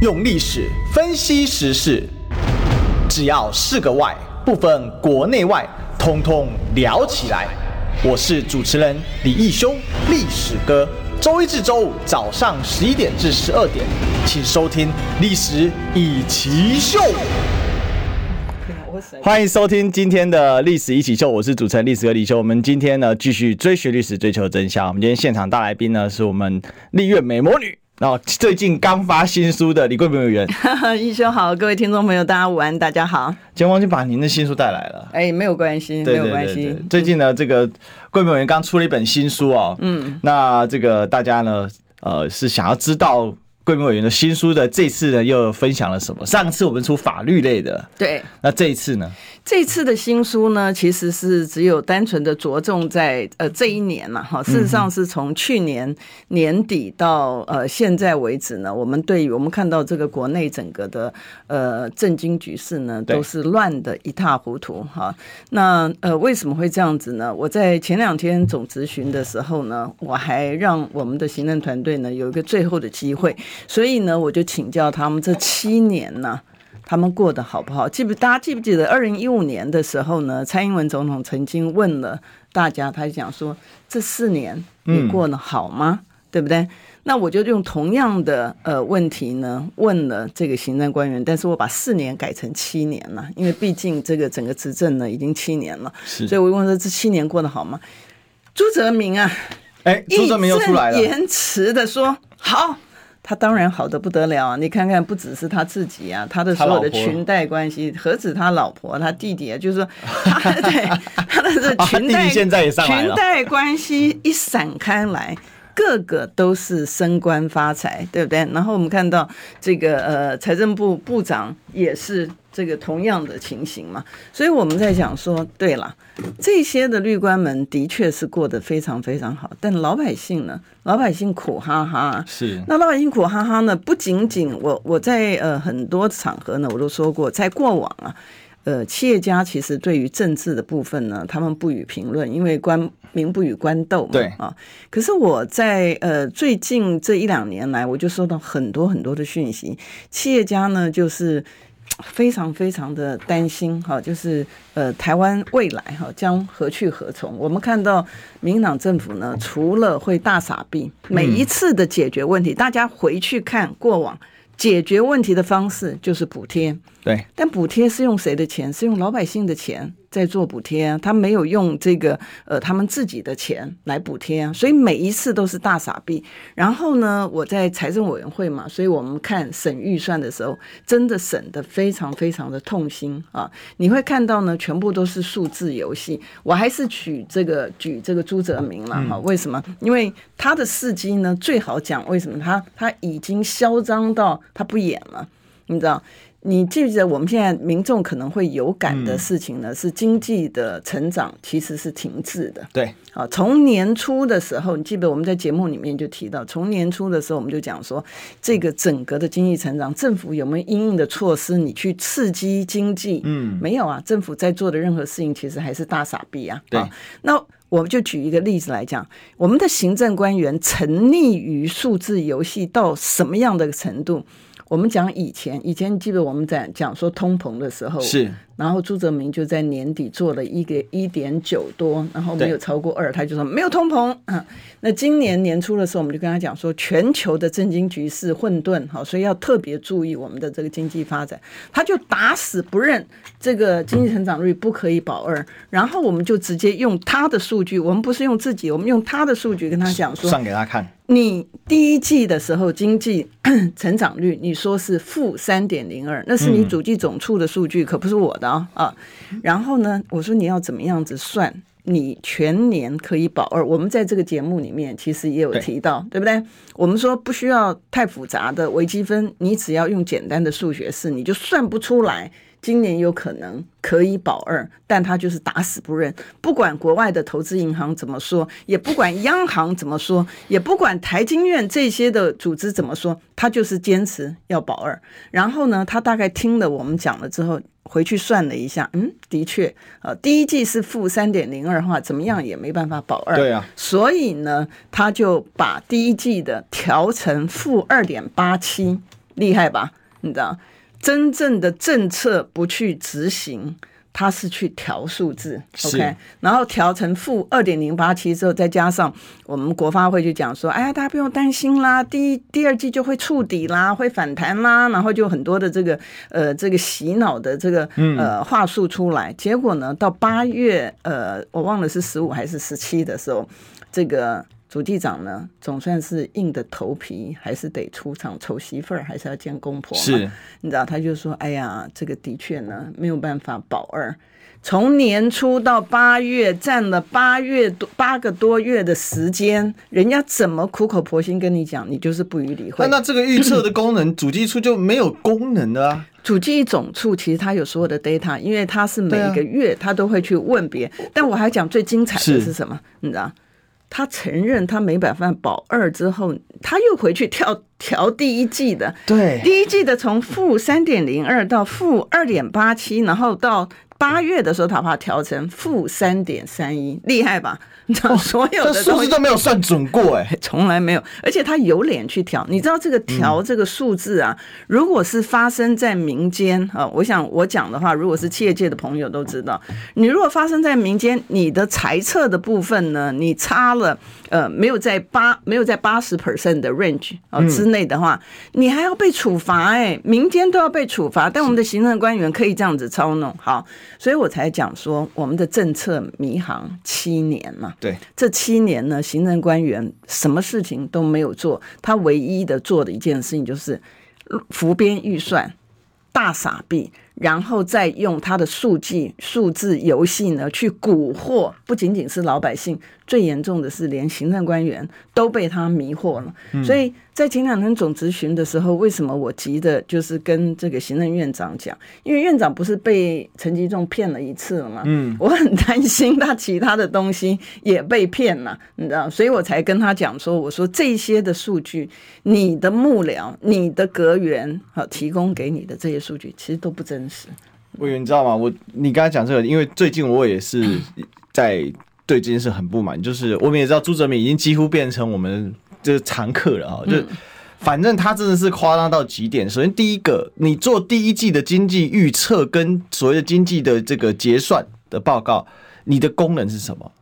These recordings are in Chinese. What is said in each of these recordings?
用历史分析时事，只要是个“外”，不分国内外，通通聊起来。我是主持人李义修，历史哥。周一至周五早上十一点至十二点，请收听《历史一奇秀》。欢迎收听今天的《历史一起秀》，我是主持人历史哥李修。我们今天呢，继续追寻历史，追求真相。我们今天现场大来宾呢，是我们丽苑美魔女。然后最近刚发新书的李桂平委员，一休好，各位听众朋友，大家午安，大家好。今天忘记把您的新书带来了，哎，没有关系，没有关系。最近呢，这个桂美委员刚出了一本新书哦，嗯，那这个大家呢，呃，是想要知道。贵美委员的新书的这次呢，又分享了什么？上次我们出法律类的，对，那这一次呢？这次的新书呢，其实是只有单纯的着重在呃这一年了哈。事实上是从去年年底到呃现在为止呢，我们对于我们看到这个国内整个的呃政经局势呢，都是乱的一塌糊涂哈。那呃为什么会这样子呢？我在前两天总咨询的时候呢，我还让我们的行政团队呢有一个最后的机会。所以呢，我就请教他们这七年呢，他们过得好不好？记不大家记不记得二零一五年的时候呢？蔡英文总统曾经问了大家，他讲说这四年你过得好吗？嗯、对不对？那我就用同样的呃问题呢问了这个行政官员，但是我把四年改成七年了，因为毕竟这个整个执政呢已经七年了，所以我问说这七年过得好吗？朱泽明啊，哎，朱泽明又出来了，言辞的说好。他当然好的不得了啊！你看看，不只是他自己啊，他的所有的裙带关系，何止他老婆，他弟弟啊，就是说，他对他的这 裙带裙带关系一散开来。个个都是升官发财，对不对？然后我们看到这个呃，财政部部长也是这个同样的情形嘛。所以我们在讲说，对了，这些的绿官们的确是过得非常非常好，但老百姓呢？老百姓苦哈哈。是。那老百姓苦哈哈呢？不仅仅我我在呃很多场合呢，我都说过，在过往啊。呃，企业家其实对于政治的部分呢，他们不予评论，因为官民不与官斗嘛。对啊，可是我在呃最近这一两年来，我就收到很多很多的讯息，企业家呢就是非常非常的担心哈，就是呃台湾未来哈将何去何从？我们看到民进党政府呢，除了会大傻逼，每一次的解决问题，大家回去看过往。解决问题的方式就是补贴，对，但补贴是用谁的钱？是用老百姓的钱。在做补贴啊，他没有用这个呃他们自己的钱来补贴啊，所以每一次都是大傻逼。然后呢，我在财政委员会嘛，所以我们看审预算的时候，真的审得非常非常的痛心啊！你会看到呢，全部都是数字游戏。我还是举这个举这个朱泽明了哈，为什么？因为他的事迹呢最好讲，为什么他他已经嚣张到他不演了，你知道？你记不记得我们现在民众可能会有感的事情呢？是经济的成长其实是停滞的。对，啊，从年初的时候，你记得我们在节目里面就提到，从年初的时候我们就讲说，这个整个的经济成长，政府有没有应应的措施，你去刺激经济？嗯，没有啊，政府在做的任何事情其实还是大傻逼啊。对，那我们就举一个例子来讲，我们的行政官员沉溺于数字游戏到什么样的程度？我们讲以前，以前你记得我们在讲说通膨的时候是。然后朱泽明就在年底做了一个一点九多，然后没有超过二，他就说没有通膨。嗯，那今年年初的时候，我们就跟他讲说，全球的政经局势混沌，好，所以要特别注意我们的这个经济发展。他就打死不认这个经济成长率不可以保二，然后我们就直接用他的数据，我们不是用自己，我们用他的数据跟他讲说，算给他看。你第一季的时候经济 成长率，你说是负三点零二，那是你主计总处的数据，可不是我的。啊啊，然后呢，我说你要怎么样子算，你全年可以保二。我们在这个节目里面其实也有提到，对，对不对？我们说不需要太复杂的微积分，你只要用简单的数学式，你就算不出来。今年有可能可以保二，但他就是打死不认。不管国外的投资银行怎么说，也不管央行怎么说，也不管台经院这些的组织怎么说，他就是坚持要保二。然后呢，他大概听了我们讲了之后，回去算了一下，嗯，的确，呃，第一季是负三点零二的话，怎么样也没办法保二。对啊，所以呢，他就把第一季的调成负二点八七。厉害吧？你知道，真正的政策不去执行。他是去调数字，OK，然后调成负二点零八七之后，再加上我们国发会就讲说，哎呀，大家不用担心啦，第一、第二季就会触底啦，会反弹啦，然后就很多的这个呃这个洗脑的这个呃话术出来，结果呢，到八月呃我忘了是十五还是十七的时候，这个。主机长呢，总算是硬着头皮，还是得出场丑媳妇儿，还是要见公婆嘛。是，你知道，他就说：“哎呀，这个的确呢，没有办法保二。从年初到八月，占了八月多八个多月的时间，人家怎么苦口婆心跟你讲，你就是不予理会。那那这个预测的功能，主机处就没有功能的啊？主机总处其实它有所有的 data，因为它是每个月它都会去问别人。但我还讲最精彩的是什么？你知道？”他承认他没办法保二之后，他又回去调 调第一季的，对，第一季的从负三点零二到负二点八七，然后到八月的时候，他把它调成负三点三一，厉害吧？你知道所有的数字都没有算准过哎，从来没有，而且他有脸去调。你知道这个调这个数字啊，如果是发生在民间啊，我想我讲的话，如果是企业界的朋友都知道，你如果发生在民间，你的财测的部分呢，你差了呃没有在八没有在八十 percent 的 range 啊之内的话，你还要被处罚哎，民间都要被处罚，但我们的行政官员可以这样子操弄，好，所以我才讲说我们的政策迷航七年嘛。对，这七年呢，行政官员什么事情都没有做，他唯一的做的一件事情就是浮编预算，大傻逼。然后再用他的数据数字游戏呢，去蛊惑，不仅仅是老百姓，最严重的是连行政官员都被他迷惑了。嗯、所以在前两天总质询的时候，为什么我急的就是跟这个行政院长讲？因为院长不是被陈吉仲骗了一次了吗？嗯，我很担心他其他的东西也被骗了，你知道，所以我才跟他讲说，我说这些的数据，你的幕僚、你的阁员好提供给你的这些数据，其实都不真。我以为你知道吗？我你刚才讲这个，因为最近我也是在对这件事很不满。就是我们也知道朱泽民已经几乎变成我们就是常客了啊。就反正他真的是夸张到极点。首先第一个，你做第一季的经济预测跟所谓的经济的这个结算的报告，你的功能是什么？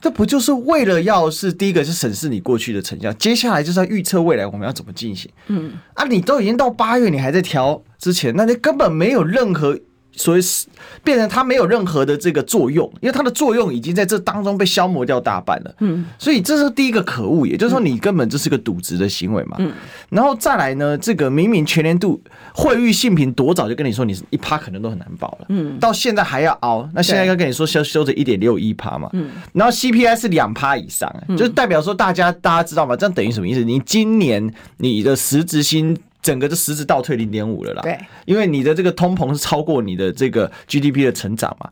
这不就是为了要是第一个是审视你过去的成效，接下来就是要预测未来我们要怎么进行。嗯，啊，你都已经到八月，你还在调之前，那你根本没有任何。所以是变成它没有任何的这个作用，因为它的作用已经在这当中被消磨掉大半了。嗯，所以这是第一个可恶，也就是说你根本就是个渎职的行为嘛。嗯，然后再来呢，这个明明全年度惠誉性平多早就跟你说你一趴可能都很难保了，嗯，到现在还要熬，那现在要跟你说修修着一点六一趴嘛，嗯，然后 CPI 是两趴以上，就是代表说大家大家知道吗？这样等于什么意思？你今年你的实质薪。整个就实质倒退零点五了啦，对，因为你的这个通膨是超过你的这个 GDP 的成长嘛，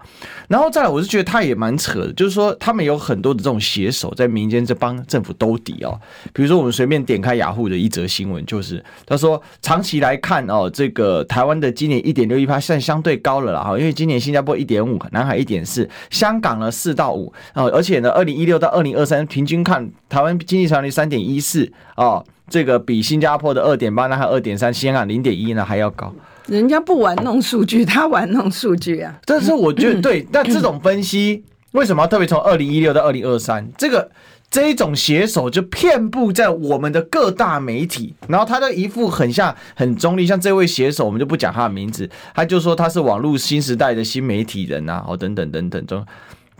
然后再来，我是觉得他也蛮扯的，就是说他们有很多的这种写手在民间在帮政府兜底哦，比如说我们随便点开雅虎的一则新闻，就是他说长期来看哦，这个台湾的今年一点六一趴算相对高了啦。哈，因为今年新加坡一点五，南海一点四，香港呢四到五。哦，而且呢二零一六到二零二三平均看台湾经济成长率三点一四哦。这个比新加坡的二点八，那还二点三，香港零点一呢还要高。人家不玩弄数据，他玩弄数据啊。但是我觉得对，但这种分析为什么要特别从二零一六到二零二三？这个这一种写手就遍布在我们的各大媒体，然后他的一副很像很中立，像这位写手，我们就不讲他的名字，他就说他是网络新时代的新媒体人啊，哦等等等等中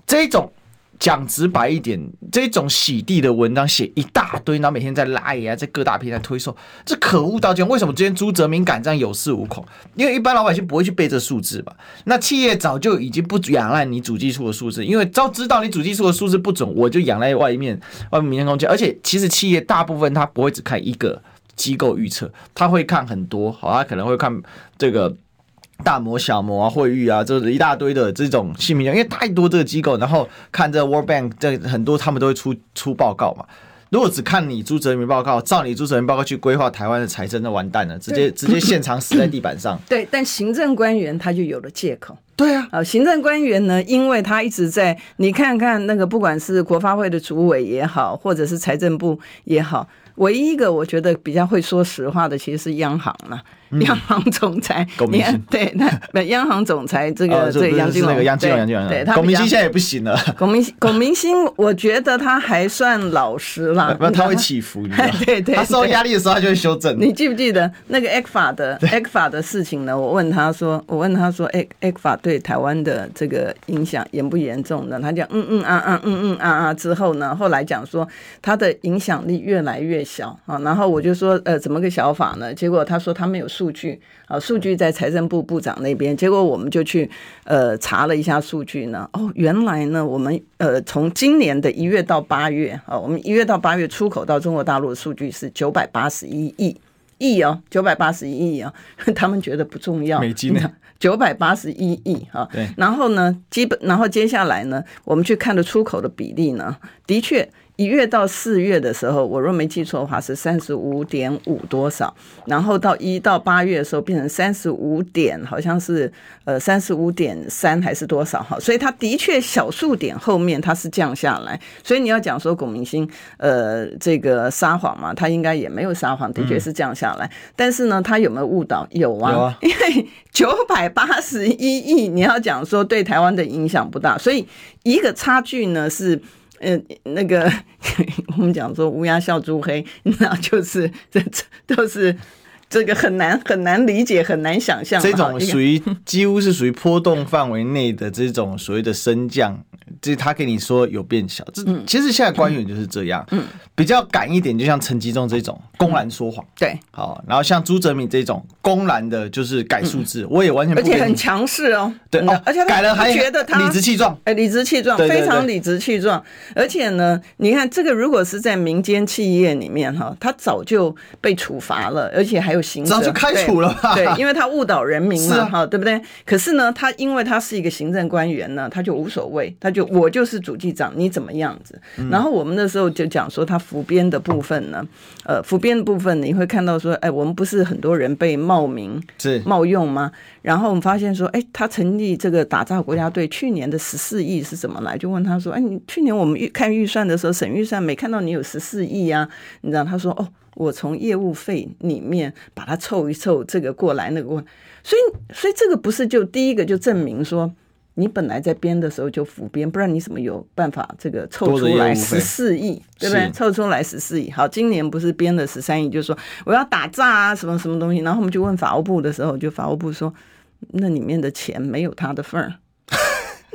这种。讲直白一点，这种洗地的文章写一大堆，然后每天在拉呀，在各大平台推送，这可恶到极。为什么今天朱泽民敢这样有恃无恐？因为一般老百姓不会去背这数字吧？那企业早就已经不仰赖你主计处的数字，因为早知道你主计处的数字不准，我就仰赖外面外面民间空间。而且其实企业大部分他不会只看一个机构预测，他会看很多，好，他可能会看这个。大摩、小摩啊，惠誉啊，就是一大堆的这种姓名，因为太多这个机构，然后看这 World Bank 这很多，他们都会出出报告嘛。如果只看你朱泽民报告，照你朱泽民报告去规划台湾的财政，那完蛋了，直接直接现场死在地板上。对，但行政官员他就有了借口。对啊，啊，行政官员呢，因为他一直在，你看看那个，不管是国发会的主委也好，或者是财政部也好。唯一一个我觉得比较会说实话的，其实是央行了。央行总裁，你看，对，那央行总裁这个这个杨金龙，杨金龙，杨金龙，对，龚明鑫现在也不行了。龚明龚明鑫，我觉得他还算老实啦。不，他会起伏，你知道 对对，他受压力的时候，他就会修正。你记不记得那个 ECFA 的 ECFA 的事情呢？我问他说，我问他说，ECFA 对台湾的这个影响严不严重呢？他讲嗯嗯啊啊嗯嗯啊啊之后呢，后来讲说他的影响力越来越小啊。然后我就说，呃，怎么个小法呢？结果他说他没有数据啊，数据在财政部部长那边。结果我们就去呃查了一下数据呢，哦，原来呢，我们呃从今年的一月到八月啊，我们一月到八月出口到中国大陆的数据是九百八十一亿亿哦，九百八十一亿啊，他们觉得不重要，美金呢，九百八十一亿啊，对，然后呢，基本然后接下来呢，我们去看的出口的比例呢，的确。一月到四月的时候，我若没记错的话是三十五点五多少，然后到一到八月的时候变成三十五点，好像是呃三十五点三还是多少哈，所以它的确小数点后面它是降下来，所以你要讲说龚明鑫呃这个撒谎嘛，他应该也没有撒谎，的确是降下来，嗯、但是呢，他有没有误导？有啊，有啊，因为九百八十一亿，你要讲说对台湾的影响不大，所以一个差距呢是。呃，那个 我们讲说乌鸦笑猪黑，那就是这这都是这个很难很难理解，很难想象。这种属于几乎是属于波动范围内的这种所谓的升降。就是他跟你说有变小，这其实现在官员就是这样，嗯，比较敢一点，就像陈吉仲这种公然说谎，对，好，然后像朱哲敏这种公然的，就是改数字，我也完全，而且很强势哦，对，而且改了还觉得他理直气壮，哎，理直气壮，非常理直气壮，而且呢，你看这个如果是在民间企业里面哈，他早就被处罚了，而且还有刑责，早就开除了吧，对，因为他误导人民嘛，哈，对不对？可是呢，他因为他是一个行政官员呢，他就无所谓，他就。我就是主计长，你怎么样子？然后我们那时候就讲说，他服编的部分呢，呃，服编的部分你会看到说，哎，我们不是很多人被冒名是冒用吗？然后我们发现说，哎，他成立这个打造国家队，去年的十四亿是怎么来？就问他说，哎，你去年我们预看预算的时候，省预算没看到你有十四亿啊？你知道？他说，哦，我从业务费里面把它凑一凑，这个过来那个过来，所以，所以这个不是就第一个就证明说。你本来在编的时候就浮编，不然你怎么有办法这个凑出来十四亿，对不对？凑出来十四亿。好，今年不是编了十三亿，就是说我要打诈啊，什么什么东西。然后我们就问法务部的时候，就法务部说，那里面的钱没有他的份儿。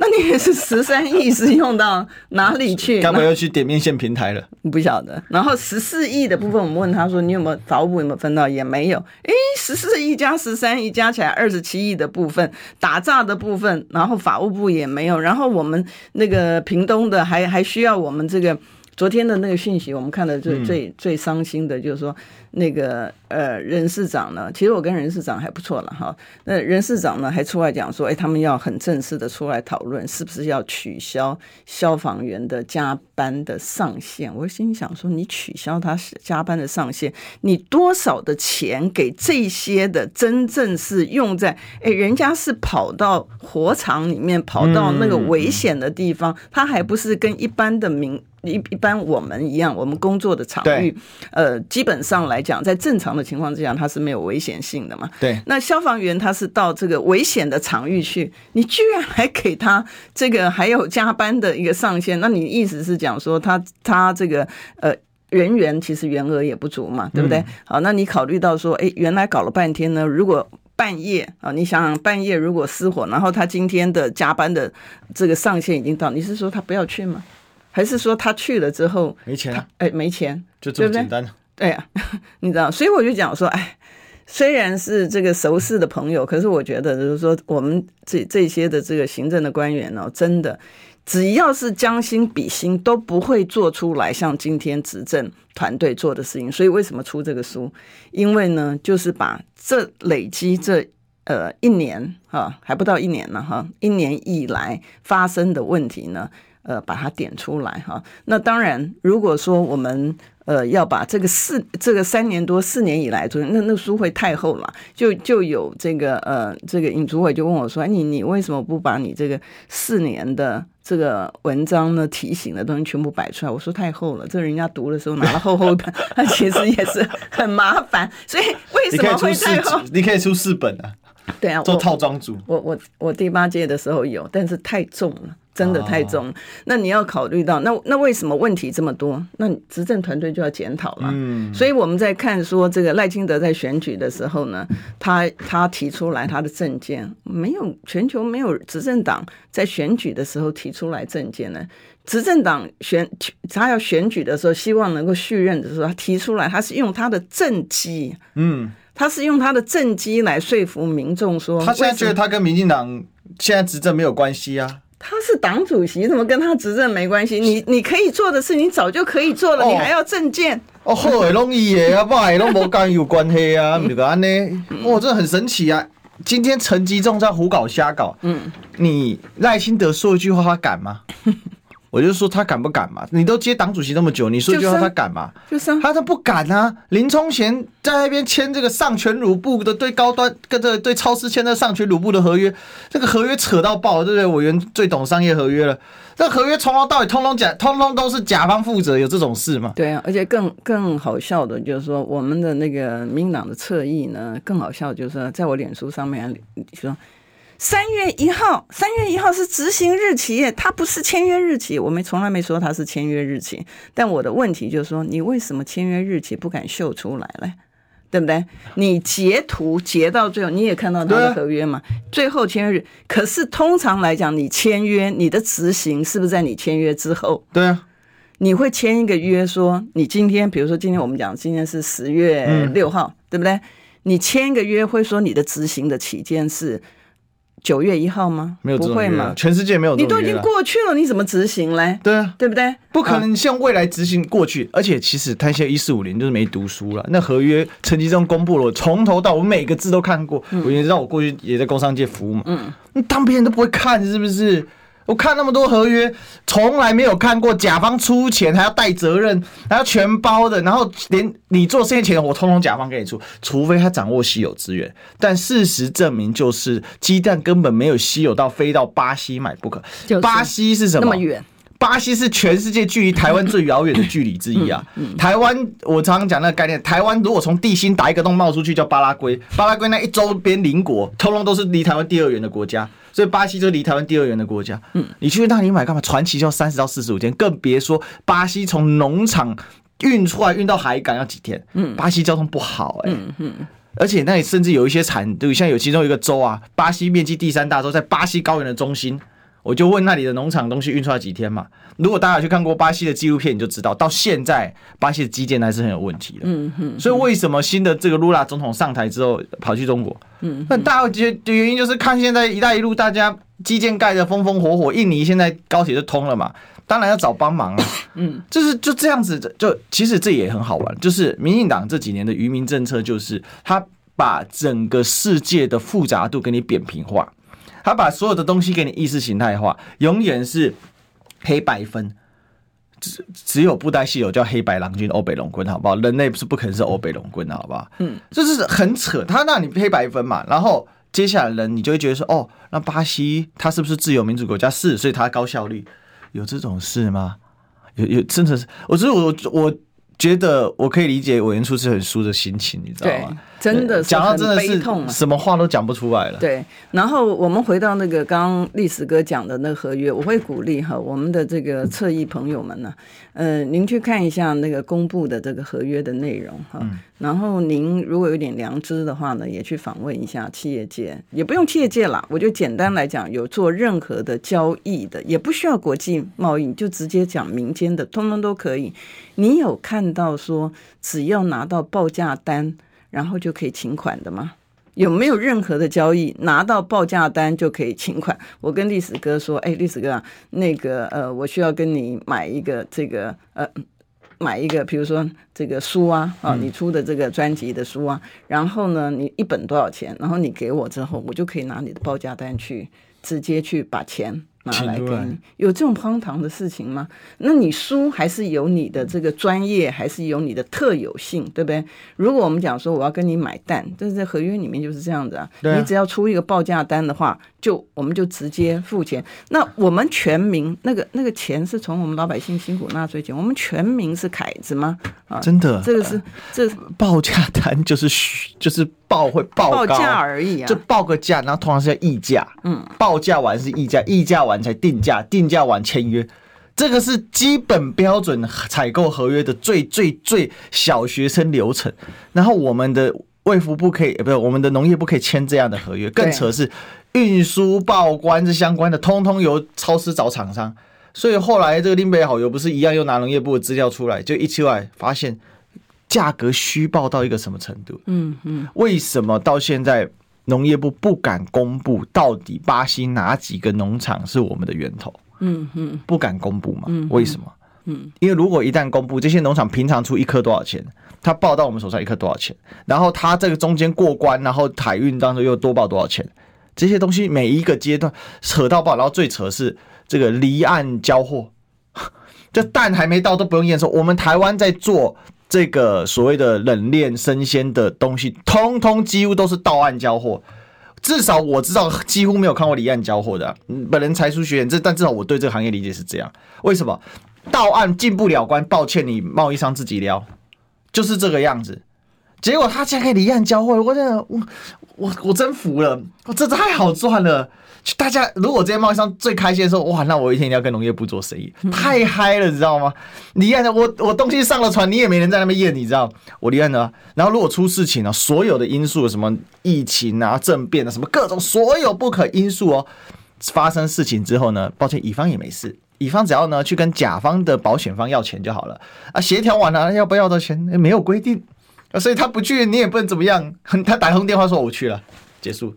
那你也是十三亿是用到哪里去？该不会又去点面线平台了？不晓得。然后十四亿的部分，我们问他说：“你有没有法务部有没有分到？”也没有。诶，十四亿加十三亿加起来二十七亿的部分，打诈的部分，然后法务部也没有。然后我们那个屏东的还还需要我们这个昨天的那个讯息，我们看的最最最伤心的就是说。那个呃，任市长呢？其实我跟任市长还不错了哈。那任市长呢，还出来讲说，哎，他们要很正式的出来讨论，是不是要取消消防员的加班的上限？我心想说，你取消他加班的上限，你多少的钱给这些的真正是用在？哎，人家是跑到火场里面，跑到那个危险的地方，他还不是跟一般的民。一一般我们一样，我们工作的场域，呃，基本上来讲，在正常的情况之下，它是没有危险性的嘛。对。那消防员他是到这个危险的场域去，你居然还给他这个还有加班的一个上限？那你意思是讲说他他这个呃人员其实员额也不足嘛，对不对？嗯、好，那你考虑到说，哎，原来搞了半天呢，如果半夜啊，你想想半夜如果失火，然后他今天的加班的这个上限已经到，你是说他不要去吗？还是说他去了之后没钱？哎，没钱，就这么简单。对对呀，你知道，所以我就讲说，哎，虽然是这个熟识的朋友，可是我觉得就是说，我们这这些的这个行政的官员呢，真的只要是将心比心，都不会做出来像今天执政团队做的事情。所以为什么出这个书？因为呢，就是把这累积这呃一年哈，还不到一年了哈，一年以来发生的问题呢。呃，把它点出来哈。那当然，如果说我们呃要把这个四这个三年多四年以来，就那那书会太厚了。就就有这个呃，这个尹主委就问我说：“你你为什么不把你这个四年的这个文章呢，提醒的东西全部摆出来。我说太厚了，这人家读的时候拿了厚厚一本，他 其实也是很麻烦。所以为什么会太厚？你可以出四本啊。对啊，做套装组。我我我第八届的时候有，但是太重了。真的太重，那你要考虑到，那那为什么问题这么多？那执政团队就要检讨了。嗯，所以我们在看说这个赖清德在选举的时候呢，他他提出来他的政见，没有全球没有执政党在选举的时候提出来政见呢。执政党选他要选举的时候，希望能够续任的时候，他提出来，他是用他的政绩，嗯，他是用他的政绩来说服民众说，他现在觉得他跟民进党现在执政没有关系啊。他是党主席，怎么跟他执政没关系？你你可以做的事，你早就可以做了，哦、你还要证件？哦，好的拢伊的，啊，不然拢无干有关系啊，唔就安呢？哇，这很神奇啊！今天陈吉仲在胡搞瞎搞，嗯，你赖清德说一句话，他敢吗？我就说他敢不敢嘛？你都接党主席那么久，你说一句话他敢嘛？就是啊，他都不敢啊！林冲贤在那边签这个上权辱部的对高端跟这对超市签的上权辱部的合约，这个合约扯到爆，对不对？委员最懂商业合约了，这个合约从头到尾通通假，通通都是甲方负责，有这种事吗？对啊，而且更更好笑的就是说，我们的那个民党的侧翼呢，更好笑就是说，在我脸书上面说。三月一号，三月一号是执行日期，它不是签约日期。我们从来没说它是签约日期。但我的问题就是说，你为什么签约日期不敢秀出来嘞？对不对？你截图截到最后，你也看到他的合约嘛？最后签约日，可是通常来讲，你签约，你的执行是不是在你签约之后？对啊，你会签一个约，说你今天，比如说今天我们讲今天是十月六号，嗯、对不对？你签一个约会说你的执行的期间是。九月一号吗？没有，不会吗？全世界没有。你都已经过去了，你怎么执行嘞？对啊，对不对？不可能像未来执行过去，而且其实他现在一四五零就是没读书了。那合约成绩中公布了，我从头到尾我每个字都看过。我也知道，我过去也在工商界服务嘛。嗯，当别人都不会看，是不是？我看那么多合约，从来没有看过甲方出钱还要带责任，还要全包的，然后连你做生意钱我通通甲方给你出，除非他掌握稀有资源。但事实证明，就是鸡蛋根本没有稀有到非到巴西买不可。巴西是什么？那么远。巴西是全世界距离台湾最遥远的距离之一啊！台湾，我常常讲那个概念，台湾如果从地心打一个洞冒出去叫巴拉圭，巴拉圭那一周边邻国，通通都是离台湾第二远的国家，所以巴西就是离台湾第二远的国家。嗯，你去那里买干嘛？传奇就要三十到四十五天，更别说巴西从农场运出来运到海港要几天。嗯，巴西交通不好哎、欸。嗯嗯，而且那里甚至有一些产，对，像有其中一个州啊，巴西面积第三大州，在巴西高原的中心。我就问那里的农场东西运出来几天嘛？如果大家有去看过巴西的纪录片，你就知道到现在巴西的基建还是很有问题的。嗯哼。所以为什么新的这个卢拉总统上台之后跑去中国？嗯。那大家觉得原因就是看现在“一带一路”大家基建盖的风风火火，印尼现在高铁就通了嘛，当然要找帮忙啊。嗯。就是就这样子，就其实这也很好玩。就是民进党这几年的愚民政策，就是他把整个世界的复杂度给你扁平化。他把所有的东西给你意识形态化，永远是黑白分，只只有布袋戏有叫黑白郎君欧北龙君，好不好？人类不是不可能是欧北龙君，好不好？嗯，这是很扯。他让你黑白分嘛，然后接下来人你就会觉得说，哦，那巴西他是不是自由民主国家？是，所以他高效率，有这种事吗？有有，真的是，我觉得我我觉得我可以理解委员出这本书的心情，你知道吗？真的是讲到真的是什么话都讲不出来了。对，然后我们回到那个刚刚历史哥讲的那个合约，我会鼓励哈我们的这个侧翼朋友们呢，呃，您去看一下那个公布的这个合约的内容哈。然后您如果有点良知的话呢，也去访问一下企业界，也不用企业界啦，我就简单来讲，有做任何的交易的，也不需要国际贸易，就直接讲民间的，通通都可以。你有看到说只要拿到报价单？然后就可以请款的吗？有没有任何的交易拿到报价单就可以请款？我跟历史哥说，哎，历史哥啊，那个呃，我需要跟你买一个这个呃，买一个，比如说这个书啊，啊，你出的这个专辑的书啊，然后呢，你一本多少钱？然后你给我之后，我就可以拿你的报价单去直接去把钱拿来给你，有这种荒唐的事情吗？那你输还是有你的这个专业，还是有你的特有性，对不对？如果我们讲说我要跟你买蛋，但是在合约里面就是这样子啊，你只要出一个报价单的话，就我们就直接付钱。那我们全民那个那个钱是从我们老百姓辛苦纳税钱，我们全民是凯子吗？啊，真的，这个是这报价单就是虚，就是报会报报价而已啊，就报个价，然后通常是要议价，嗯，报价完是议价，议价完。才定价，定价完签约，这个是基本标准采购合约的最最最小学生流程。然后我们的卫福部可以，不是我们的农业部可以签这样的合约。更扯是运输报关这相关的，通通由超市找厂商。所以后来这个林北好友不是一样，又拿农业部的资料出来，就一出来发现价格虚报到一个什么程度？嗯嗯，为什么到现在？农业部不敢公布到底巴西哪几个农场是我们的源头，嗯嗯，不敢公布嘛？嗯，为什么？嗯，因为如果一旦公布，这些农场平常出一颗多少钱，他报到我们手上一颗多少钱，然后他这个中间过关，然后海运当中又多报多少钱，这些东西每一个阶段扯到报，然后最扯是这个离岸交货，这蛋还没到都不用验收，我们台湾在做。这个所谓的冷链生鲜的东西，通通几乎都是到岸交货。至少我知道，几乎没有看过离岸交货的、本人才疏学浅，这但至少我对这个行业理解是这样。为什么到岸进不了关？抱歉，你贸易商自己撩，就是这个样子。结果他竟然可以离岸交货，我真的，我我我真服了，我这太好赚了。大家如果这些贸易商最开心的时候，哇，那我一天一定要跟农业部做生意，太嗨了，你知道吗？离岸的，我我东西上了船，你也没人在那边验，你知道？我离岸的，然后如果出事情了，所有的因素，什么疫情啊、政变啊，什么各种所有不可因素哦，发生事情之后呢，抱歉，乙方也没事，乙方只要呢去跟甲方的保险方要钱就好了。啊，协调完了要不要的钱？没有规定，所以他不去，你也不能怎么样，他打通电话说我去了，结束。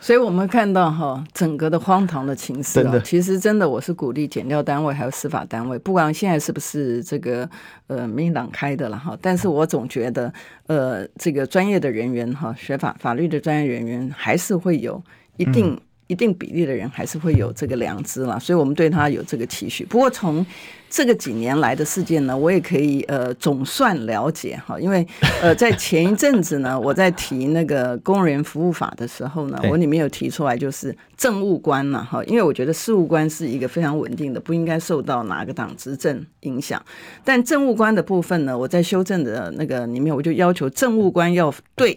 所以，我们看到哈，整个的荒唐的情势啊，其实真的，我是鼓励减调单位还有司法单位，不管现在是不是这个呃民进党开的了哈，但是我总觉得呃，这个专业的人员哈，学法法律的专业人员还是会有一定。一定比例的人还是会有这个良知啦，所以我们对他有这个期许。不过从这个几年来的事件呢，我也可以呃总算了解哈，因为呃在前一阵子呢，我在提那个工人服务法的时候呢，我里面有提出来就是政务官嘛哈，因为我觉得事务官是一个非常稳定的，不应该受到哪个党执政影响。但政务官的部分呢，我在修正的那个里面，我就要求政务官要对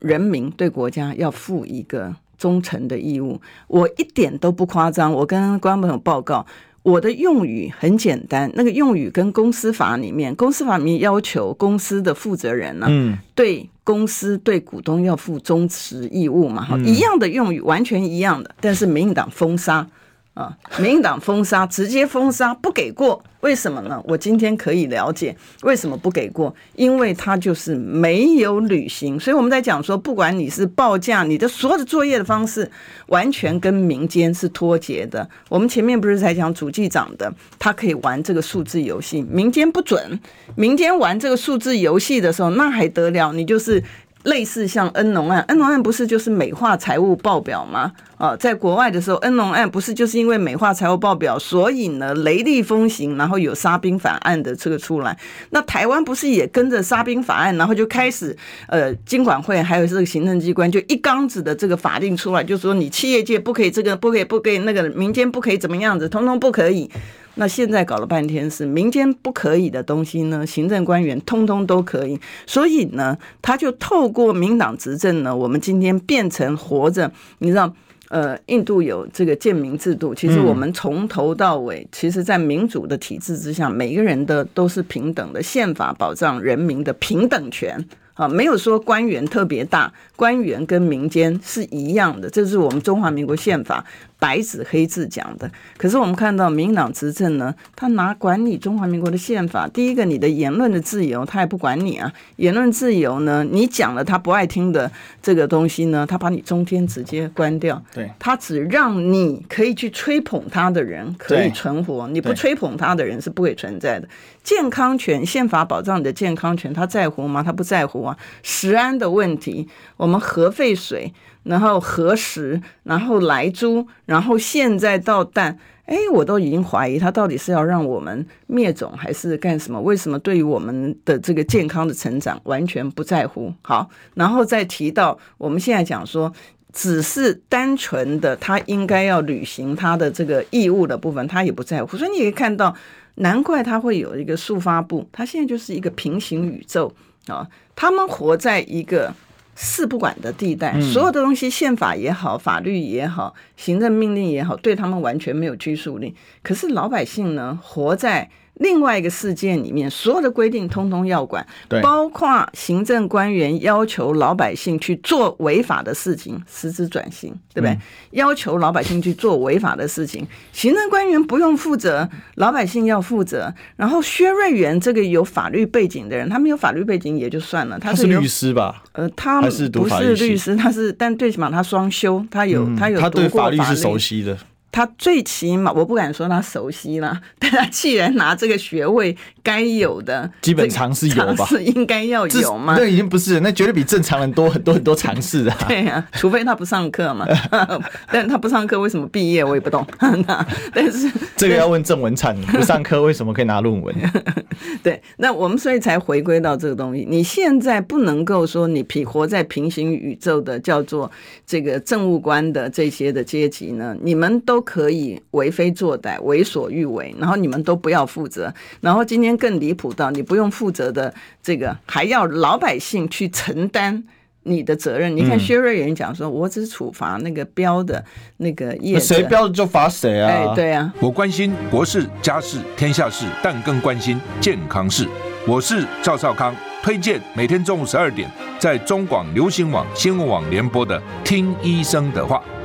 人民、对国家要负一个。忠诚的义务，我一点都不夸张。我跟观众朋友报告，我的用语很简单，那个用语跟公司法里面，公司法里面要求公司的负责人呢、啊，嗯，对公司对股东要负忠实义务嘛，哈、嗯，一样的用语，完全一样的，但是民进党封杀。啊！民进党封杀，直接封杀，不给过。为什么呢？我今天可以了解为什么不给过，因为他就是没有履行。所以我们在讲说，不管你是报价，你的所有的作业的方式，完全跟民间是脱节的。我们前面不是才讲主计长的，他可以玩这个数字游戏，民间不准。民间玩这个数字游戏的时候，那还得了？你就是。类似像恩农案，恩农案不是就是美化财务报表吗？啊，在国外的时候，恩农案不是就是因为美化财务报表，所以呢雷厉风行，然后有沙兵法案的这个出来。那台湾不是也跟着沙兵法案，然后就开始呃，金管会还有这个行政机关就一缸子的这个法令出来，就说你企业界不可以这个，不可以不可以那个，民间不可以怎么样子，通通不可以。那现在搞了半天是民间不可以的东西呢，行政官员通通都可以，所以呢，他就透过民党执政呢，我们今天变成活着。你知道，呃，印度有这个贱民制度，其实我们从头到尾，其实在民主的体制之下，每个人的都是平等的，宪法保障人民的平等权。啊，没有说官员特别大，官员跟民间是一样的，这是我们中华民国宪法白纸黑字讲的。可是我们看到民进党执政呢，他拿管理中华民国的宪法？第一个，你的言论的自由，他也不管你啊。言论自由呢，你讲了他不爱听的这个东西呢，他把你中间直接关掉。对，他只让你可以去吹捧他的人可以存活，你不吹捧他的人是不会存在的。健康权，宪法保障你的健康权，他在乎吗？他不在乎啊。食安的问题，我们核废水，然后核实，然后来猪，然后现在到蛋。哎，我都已经怀疑他到底是要让我们灭种还是干什么？为什么对于我们的这个健康的成长完全不在乎？好，然后再提到我们现在讲说，只是单纯的他应该要履行他的这个义务的部分，他也不在乎。所以你可以看到，难怪他会有一个速发布，他现在就是一个平行宇宙啊，他们活在一个。四不管的地带，所有的东西，宪法也好，法律也好，行政命令也好，对他们完全没有拘束力。可是老百姓呢，活在。另外一个事件里面，所有的规定通通要管，包括行政官员要求老百姓去做违法的事情，实质转型，对不对？嗯、要求老百姓去做违法的事情，行政官员不用负责，老百姓要负责。然后薛瑞元这个有法律背景的人，他没有法律背景也就算了，他是，律师吧？呃，他不是律师，他是，但最起码他双修，他有、嗯、他有他对法律是熟悉的。他最起码，我不敢说他熟悉了，但他既然拿这个学位，该有的基本常识有吧？应该要有嘛？那已经不是，那绝对比正常人多很多很多常识啊。对呀、啊，除非他不上课嘛。但他不上课，为什么毕业？我也不懂。但是这个要问郑文灿，不上课为什么可以拿论文？对，那我们所以才回归到这个东西。你现在不能够说你平活在平行宇宙的叫做这个政务官的这些的阶级呢？你们都。可以为非作歹，为所欲为，然后你们都不要负责，然后今天更离谱到你不用负责的这个，还要老百姓去承担你的责任。你看薛瑞元讲说，我只处罚那个标的那个业者，谁标的就罚谁啊？哎，对啊，我关心国事、家事、天下事，但更关心健康事。我是赵少康，推荐每天中午十二点在中广流行网、新闻网联播的《听医生的话》。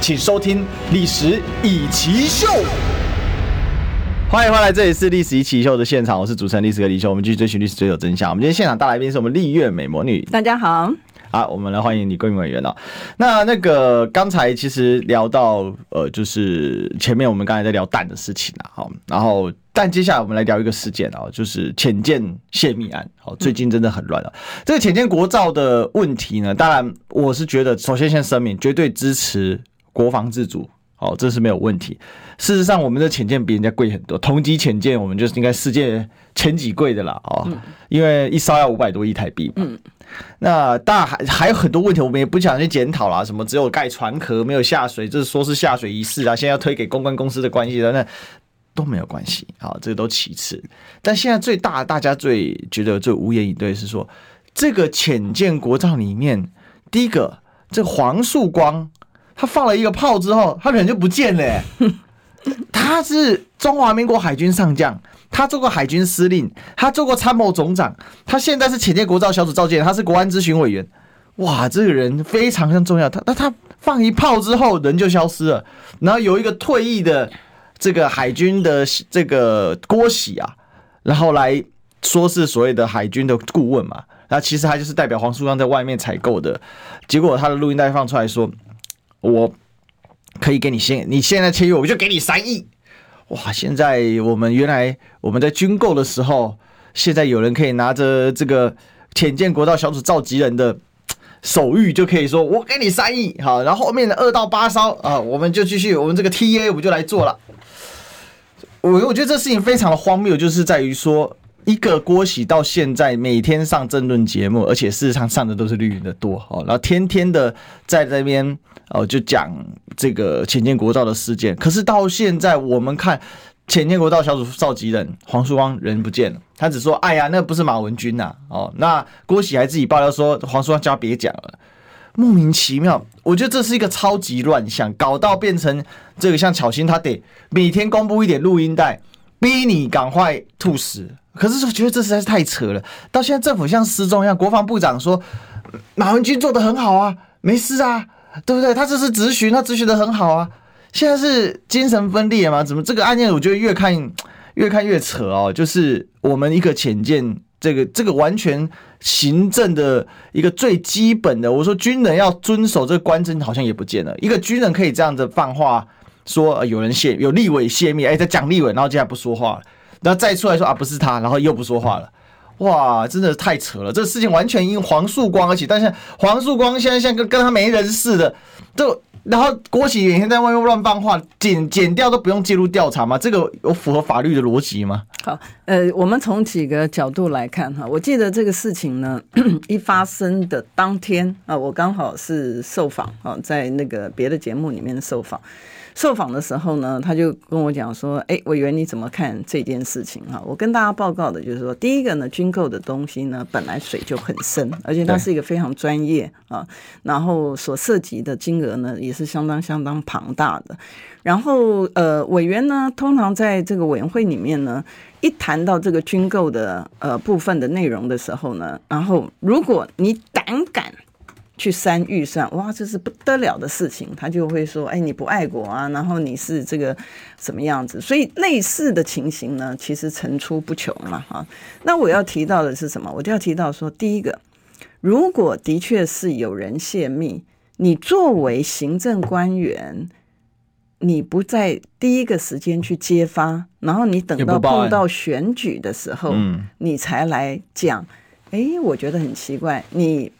请收听《历史易起 SHOW》，欢迎回来，这里是《历史易起 SHOW》的现场，我是主持人历史哥李秀，我们继续追寻历史，追求真相。我们今天现场大来宾是我们丽月美魔女，大家好，好，我们来欢迎李桂明委员哦。那那个刚才其实聊到呃，就是前面我们刚才在聊蛋的事情啊，好，然后但接下来我们来聊一个事件啊，就是浅见泄密案，好，最近真的很乱啊。嗯、这个浅见国造的问题呢，当然我是觉得，首先先声明，绝对支持。国防自主，哦，这是没有问题。事实上，我们的潜舰比人家贵很多，同级潜舰我们就是应该世界前几贵的啦，哦，因为一艘要五百多亿台币嘛。嗯，那当然还还有很多问题，我们也不想去检讨啦。什么只有盖船壳没有下水，这是说是下水仪式啊，现在要推给公关公司的关系的，那都没有关系，啊，这个都其次。但现在最大，大家最觉得最无言以对是说，这个潜舰国造里面，第一个，这黄树光。他放了一个炮之后，他人就不见了、欸。他是中华民国海军上将，他做过海军司令，他做过参谋总长，他现在是潜舰国造小组召集人，他是国安咨询委员。哇，这个人非常非常重要。他那他放一炮之后，人就消失了。然后有一个退役的这个海军的这个郭喜啊，然后来说是所谓的海军的顾问嘛。那其实他就是代表黄树光在外面采购的。结果他的录音带放出来说。我可以给你先，你现在签约我就给你三亿，哇！现在我们原来我们在军购的时候，现在有人可以拿着这个浅见国道小组召集人的手谕，就可以说我给你三亿，好，然后后面的二到八艘啊，我们就继续，我们这个 TA 我们就来做了。我我觉得这事情非常的荒谬，就是在于说。一个郭喜到现在每天上政论节目，而且事实上上的都是绿营的多哦，然后天天的在那边哦就讲这个潜舰国造的事件。可是到现在我们看潜舰国造小组召集人黄树光人不见了，他只说哎呀那不是马文君呐哦，那郭喜还自己爆料说黄树光叫他别讲了，莫名其妙。我觉得这是一个超级乱象，搞到变成这个像巧芯他得每天公布一点录音带。逼你赶快吐死。可是我觉得这实在是太扯了。到现在政府像失踪一样，国防部长说马文君做的很好啊，没事啊，对不对？他这是咨询，他咨询的很好啊。现在是精神分裂吗？怎么这个案件我觉得越看越看越扯哦。就是我们一个浅见，这个这个完全行政的一个最基本的，我说军人要遵守这个官箴，好像也不见了。一个军人可以这样子放话说有人泄有立委泄密，哎，在讲立委，然后接下不说话了。然后再出来说啊，不是他，然后又不说话了，哇，真的太扯了！这个事情完全因黄树光而起，但是黄树光现在像跟跟他没人似的，就然后郭启明在外面乱放话，剪剪掉都不用介入调查吗？这个有符合法律的逻辑吗？好，呃，我们从几个角度来看哈，我记得这个事情呢，一发生的当天啊，我刚好是受访啊，在那个别的节目里面受访。受访的时候呢，他就跟我讲说：“哎，委员你怎么看这件事情？哈，我跟大家报告的就是说，第一个呢，军购的东西呢，本来水就很深，而且它是一个非常专业啊，然后所涉及的金额呢，也是相当相当庞大的。然后呃，委员呢，通常在这个委员会里面呢，一谈到这个军购的呃部分的内容的时候呢，然后如果你胆敢。”去删预算，哇，这是不得了的事情。他就会说：“哎，你不爱国啊，然后你是这个什么样子？”所以类似的情形呢，其实层出不穷嘛，哈。那我要提到的是什么？我就要提到说，第一个，如果的确是有人泄密，你作为行政官员，你不在第一个时间去揭发，然后你等到碰到选举的时候，你才来讲，哎，我觉得很奇怪，你。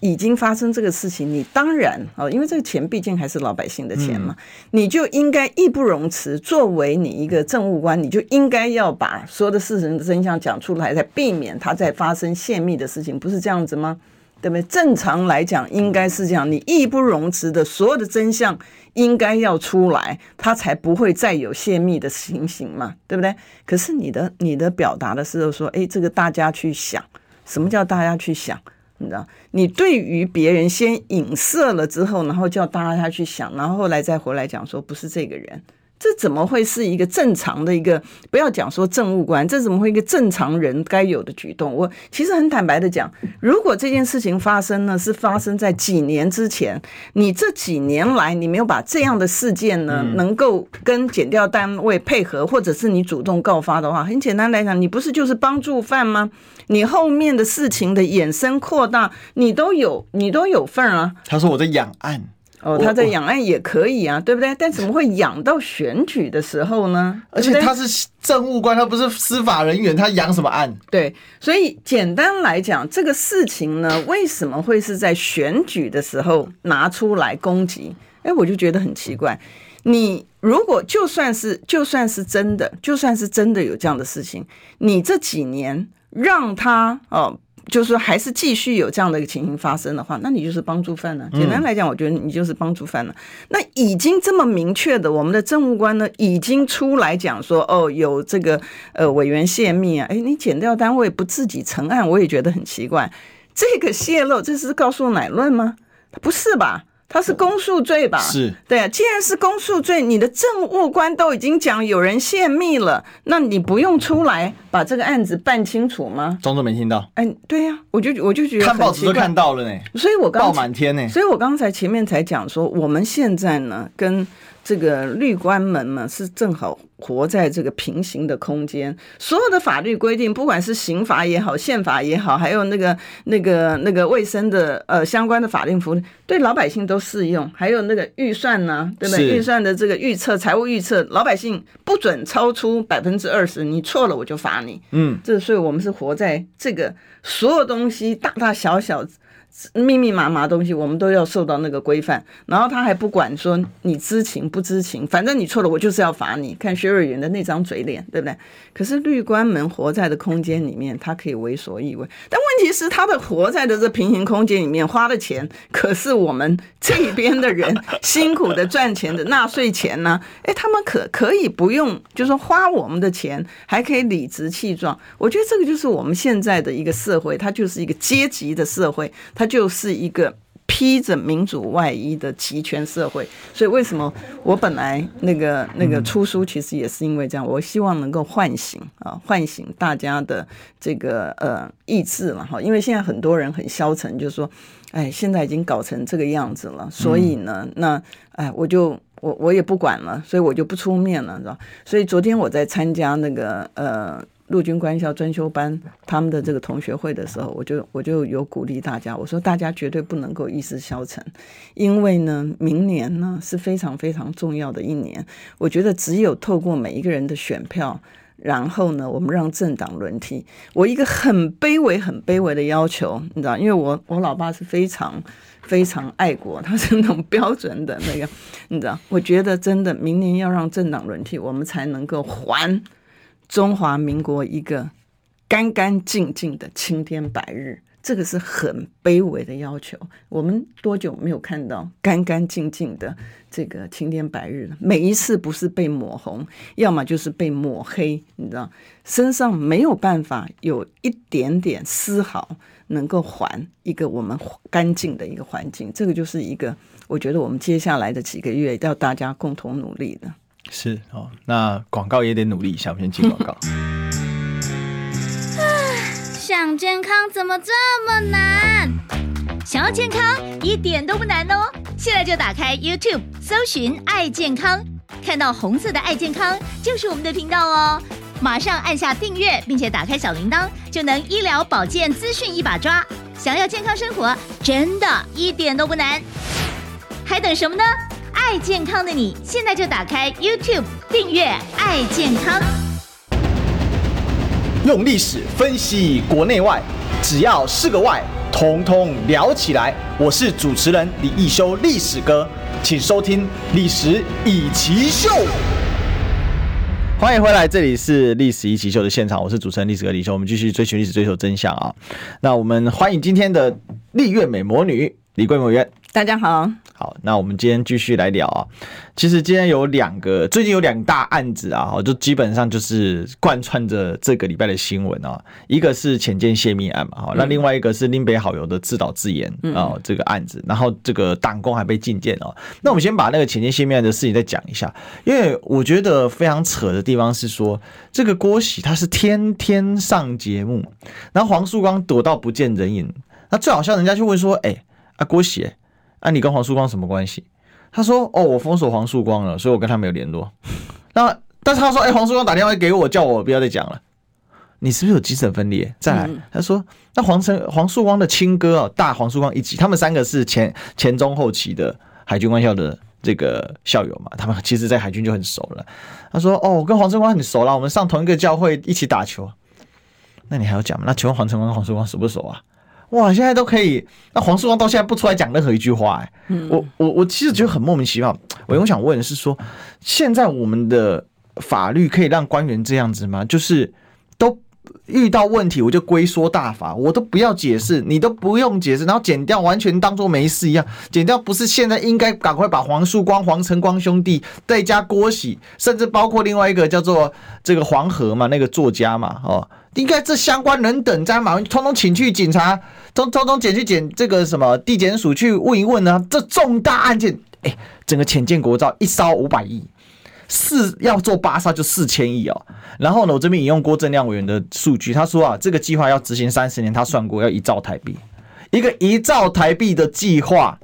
已经发生这个事情，你当然哦，因为这个钱毕竟还是老百姓的钱嘛，你就应该义不容辞。作为你一个政务官，你就应该要把所有的事情的真相讲出来，才避免他再发生泄密的事情，不是这样子吗？对不对？正常来讲应该是这样，你义不容辞的所有的真相应该要出来，他才不会再有泄密的情形嘛，对不对？可是你的你的表达的时候说，哎，这个大家去想，什么叫大家去想？你知道，你对于别人先影射了之后，然后叫大家去想，然后后来再回来讲说不是这个人。这怎么会是一个正常的一个？不要讲说政务官，这怎么会一个正常人该有的举动？我其实很坦白的讲，如果这件事情发生呢，是发生在几年之前，你这几年来你没有把这样的事件呢，能够跟检调单位配合，或者是你主动告发的话，很简单来讲，你不是就是帮助犯吗？你后面的事情的衍生扩大，你都有你都有份啊。他说我在养案。哦，他在养案也可以啊，对不对？但怎么会养到选举的时候呢？而且他是政务官，他不是司法人员，他养什么案？对，所以简单来讲，这个事情呢，为什么会是在选举的时候拿出来攻击？哎，我就觉得很奇怪。你如果就算是就算是真的，就算是真的有这样的事情，你这几年让他哦。就是说，还是继续有这样的一个情形发生的话，那你就是帮助犯了。简单来讲，我觉得你就是帮助犯了。那已经这么明确的，我们的政务官呢，已经出来讲说，哦，有这个呃委员泄密啊，哎，你检调单位不自己承案，我也觉得很奇怪。这个泄露，这是告诉乃论吗？不是吧？他是公诉罪吧？是对啊，既然是公诉罪，你的政务官都已经讲有人泄密了，那你不用出来把这个案子办清楚吗？装作没听到。哎，对呀、啊，我就我就觉得看报纸都看到了呢，所以我刚报满天呢，所以我刚才前面才讲说，我们现在呢跟。这个律官们嘛，是正好活在这个平行的空间。所有的法律规定，不管是刑法也好，宪法也好，还有那个、那个、那个卫生的呃相关的法令福利，对老百姓都适用。还有那个预算呢，对不对？预算的这个预测，财务预测，老百姓不准超出百分之二十，你错了我就罚你。嗯，这所以我们是活在这个所有东西大大小小。密密麻麻东西，我们都要受到那个规范。然后他还不管说你知情不知情，反正你错了，我就是要罚你。看薛瑞元的那张嘴脸，对不对？可是绿官们活在的空间里面，他可以为所欲为。但问题是，他的活在的这平行空间里面花的钱，可是我们这边的人辛苦的赚钱的纳税钱呢？哎，他们可可以不用，就是说花我们的钱，还可以理直气壮。我觉得这个就是我们现在的一个社会，它就是一个阶级的社会，它。就是一个披着民主外衣的集权社会，所以为什么我本来那个那个出书，其实也是因为这样，我希望能够唤醒啊，唤醒大家的这个呃意志嘛哈，因为现在很多人很消沉，就是说，哎，现在已经搞成这个样子了，所以呢，那哎，我就我我也不管了，所以我就不出面了，知道？所以昨天我在参加那个呃。陆军官校专修班他们的这个同学会的时候，我就我就有鼓励大家，我说大家绝对不能够意识消沉，因为呢，明年呢是非常非常重要的一年。我觉得只有透过每一个人的选票，然后呢，我们让政党轮替。我一个很卑微、很卑微的要求，你知道，因为我 我老爸是非常非常爱国，他是那种标准的那个，你知道，我觉得真的明年要让政党轮替，我们才能够还。中华民国一个干干净净的青天白日，这个是很卑微的要求。我们多久没有看到干干净净的这个青天白日了？每一次不是被抹红，要么就是被抹黑，你知道，身上没有办法有一点点丝毫能够还一个我们干净的一个环境。这个就是一个，我觉得我们接下来的几个月要大家共同努力的。是哦，那广告也得努力一下，我们先进广告。想健康怎么这么难？想要健康一点都不难哦！现在就打开 YouTube，搜寻“爱健康”，看到红色的“爱健康”就是我们的频道哦。马上按下订阅，并且打开小铃铛，就能医疗保健资讯一把抓。想要健康生活，真的一点都不难，还等什么呢？爱健康的你，现在就打开 YouTube 订阅“爱健康”，用历史分析国内外，只要是个“外”，统统聊起来。我是主持人李易修，历史哥，请收听《历史易起秀》。欢迎回来，这里是《历史易起秀》的现场，我是主持人历史哥李修，我们继续追寻历史，追求真相啊！那我们欢迎今天的立月美魔女李桂美委员。大家好。好，那我们今天继续来聊啊。其实今天有两个，最近有两大案子啊，就基本上就是贯穿着这个礼拜的新闻啊。一个是潜舰泄密案嘛，哈，那另外一个是林北好友的自导自演啊这个案子，然后这个党工还被禁见哦。那我们先把那个潜舰泄密案的事情再讲一下，因为我觉得非常扯的地方是说，这个郭喜他是天天上节目，然后黄树光躲到不见人影，那最好笑人家就问说，哎，啊郭喜、欸。那、啊、你跟黄树光什么关系？他说：“哦，我封锁黄树光了，所以我跟他没有联络。”那但是他说：“哎、欸，黄树光打电话给我，叫我不要再讲了。”你是不是有精神分裂？再来，他说：“那黄成黄树光的亲哥哦，大黄树光一级，他们三个是前前中后期的海军官校的这个校友嘛，他们其实在海军就很熟了。”他说：“哦，我跟黄树光很熟了，我们上同一个教会一起打球。”那你还要讲吗？那请问黄成光跟黄树光熟不熟啊？哇，现在都可以。那黄树光到现在不出来讲任何一句话、欸，哎，我我我其实觉得很莫名其妙。我我想问的是说，现在我们的法律可以让官员这样子吗？就是都遇到问题我就龟缩大法，我都不要解释，你都不用解释，然后剪掉，完全当做没事一样。剪掉不是现在应该赶快把黄树光、黄晨光兄弟再加郭喜，甚至包括另外一个叫做这个黄河嘛，那个作家嘛，哦。应该这相关人等在嘛通通请去警察，通通通检去检这个什么地检署去问一问呢？这重大案件，哎，整个潜舰国造一烧五百亿，四要做八烧就四千亿哦。然后呢，我这边引用郭正亮委员的数据，他说啊，这个计划要执行三十年，他算过要一兆台币，一个一兆台币的计划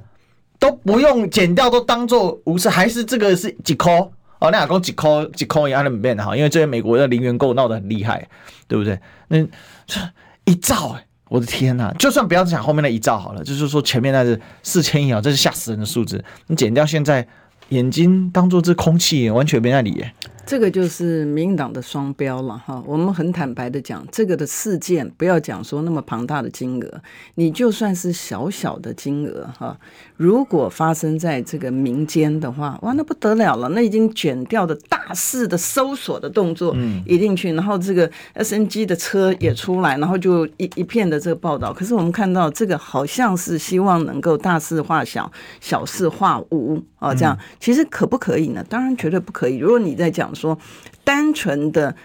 都不用减掉，都当做无视，还是这个是几颗？哦，那讲几抠几抠也按的变的哈，因为这些美国的零元购闹得很厉害，对不对？那这一兆哎，我的天呐！就算不要讲后面那一兆好了，就是说前面那是四千亿啊，这是吓死人的数字。你减掉现在眼睛当做这空气，完全没在理。这个就是民进党的双标了哈。我们很坦白的讲，这个的事件不要讲说那么庞大的金额，你就算是小小的金额哈，如果发生在这个民间的话，哇，那不得了了，那已经卷掉的大肆的搜索的动作，嗯，一定去，然后这个 SNG 的车也出来，然后就一一片的这个报道。可是我们看到这个好像是希望能够大事化小，小事化无啊，这样其实可不可以呢？当然绝对不可以。如果你在讲。说单纯的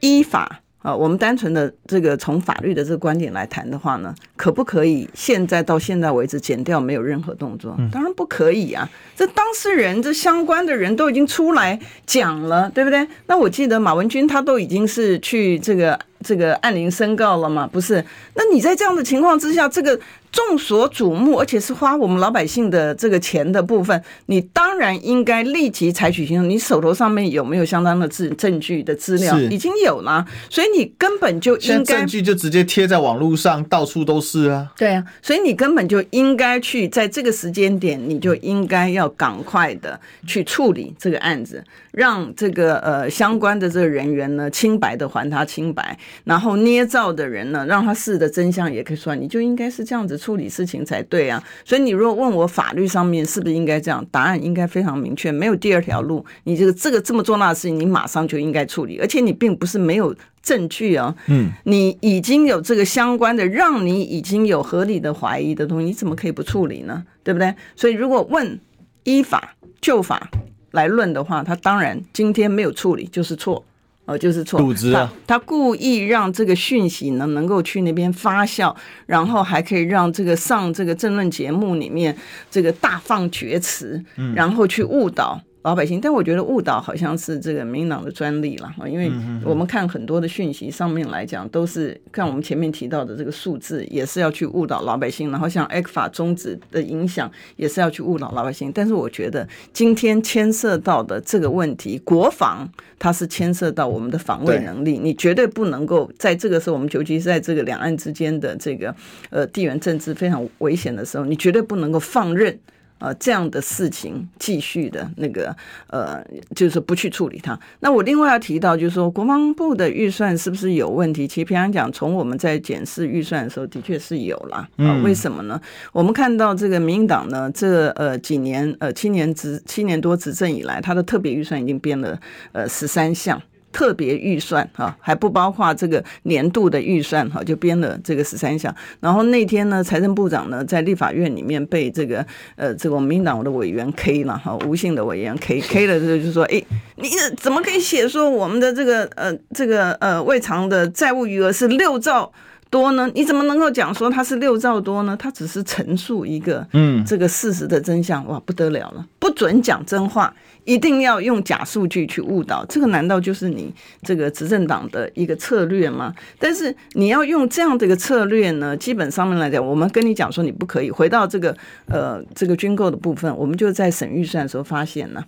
依法啊，我们单纯的这个从法律的这个观点来谈的话呢，可不可以现在到现在为止减掉没有任何动作？当然不可以啊！这当事人、这相关的人都已经出来讲了，对不对？那我记得马文君他都已经是去这个这个按铃申告了嘛，不是？那你在这样的情况之下，这个。众所瞩目，而且是花我们老百姓的这个钱的部分，你当然应该立即采取行动。你手头上面有没有相当的证证据的资料？已经有了，所以你根本就应该证据就直接贴在网络上，到处都是啊。对啊，所以你根本就应该去在这个时间点，你就应该要赶快的去处理这个案子，让这个呃相关的这个人员呢清白的还他清白，然后捏造的人呢让他事的真相也可以说，你就应该是这样子。处理事情才对啊，所以你如果问我法律上面是不是应该这样，答案应该非常明确，没有第二条路。你这个这个这么重大的事情，你马上就应该处理，而且你并不是没有证据啊，嗯，你已经有这个相关的，让你已经有合理的怀疑的东西，你怎么可以不处理呢？对不对？所以如果问依法就法来论的话，他当然今天没有处理就是错。哦，就是错。他他故意让这个讯息呢能够去那边发酵，然后还可以让这个上这个政论节目里面这个大放厥词，然后去误导。老百姓，但我觉得误导好像是这个民党的专利了，因为我们看很多的讯息上面来讲，都是看我们前面提到的这个数字，也是要去误导老百姓，然后像 ECFA 终止的影响，也是要去误导老百姓。但是我觉得今天牵涉到的这个问题，国防它是牵涉到我们的防卫能力，你绝对不能够在这个时候，我们尤其是在这个两岸之间的这个呃地缘政治非常危险的时候，你绝对不能够放任。呃，这样的事情继续的那个，呃，就是不去处理它。那我另外要提到，就是说国防部的预算是不是有问题？其实平常讲，从我们在检视预算的时候，的确是有啦。啊，为什么呢？我们看到这个民进党呢，这呃几年呃七年执七年多执政以来，它的特别预算已经编了呃十三项。特别预算哈，还不包括这个年度的预算哈，就编了这个十三项。然后那天呢，财政部长呢在立法院里面被这个呃这个我们民进党的委员 K 了哈，吴姓的委员 K K 了，就就说哎，你怎么可以写说我们的这个呃这个呃未偿的债务余额是六兆多呢？你怎么能够讲说它是六兆多呢？它只是陈述一个嗯这个事实的真相哇，不得了了，不准讲真话。一定要用假数据去误导，这个难道就是你这个执政党的一个策略吗？但是你要用这样的一个策略呢，基本上面来讲，我们跟你讲说你不可以回到这个呃这个军购的部分，我们就在审预算的时候发现呢，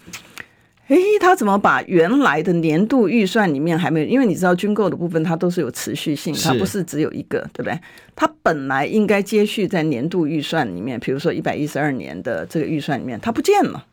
诶，他怎么把原来的年度预算里面还没有？因为你知道军购的部分它都是有持续性，它不是只有一个，对不对？它本来应该接续在年度预算里面，比如说一百一十二年的这个预算里面，它不见了。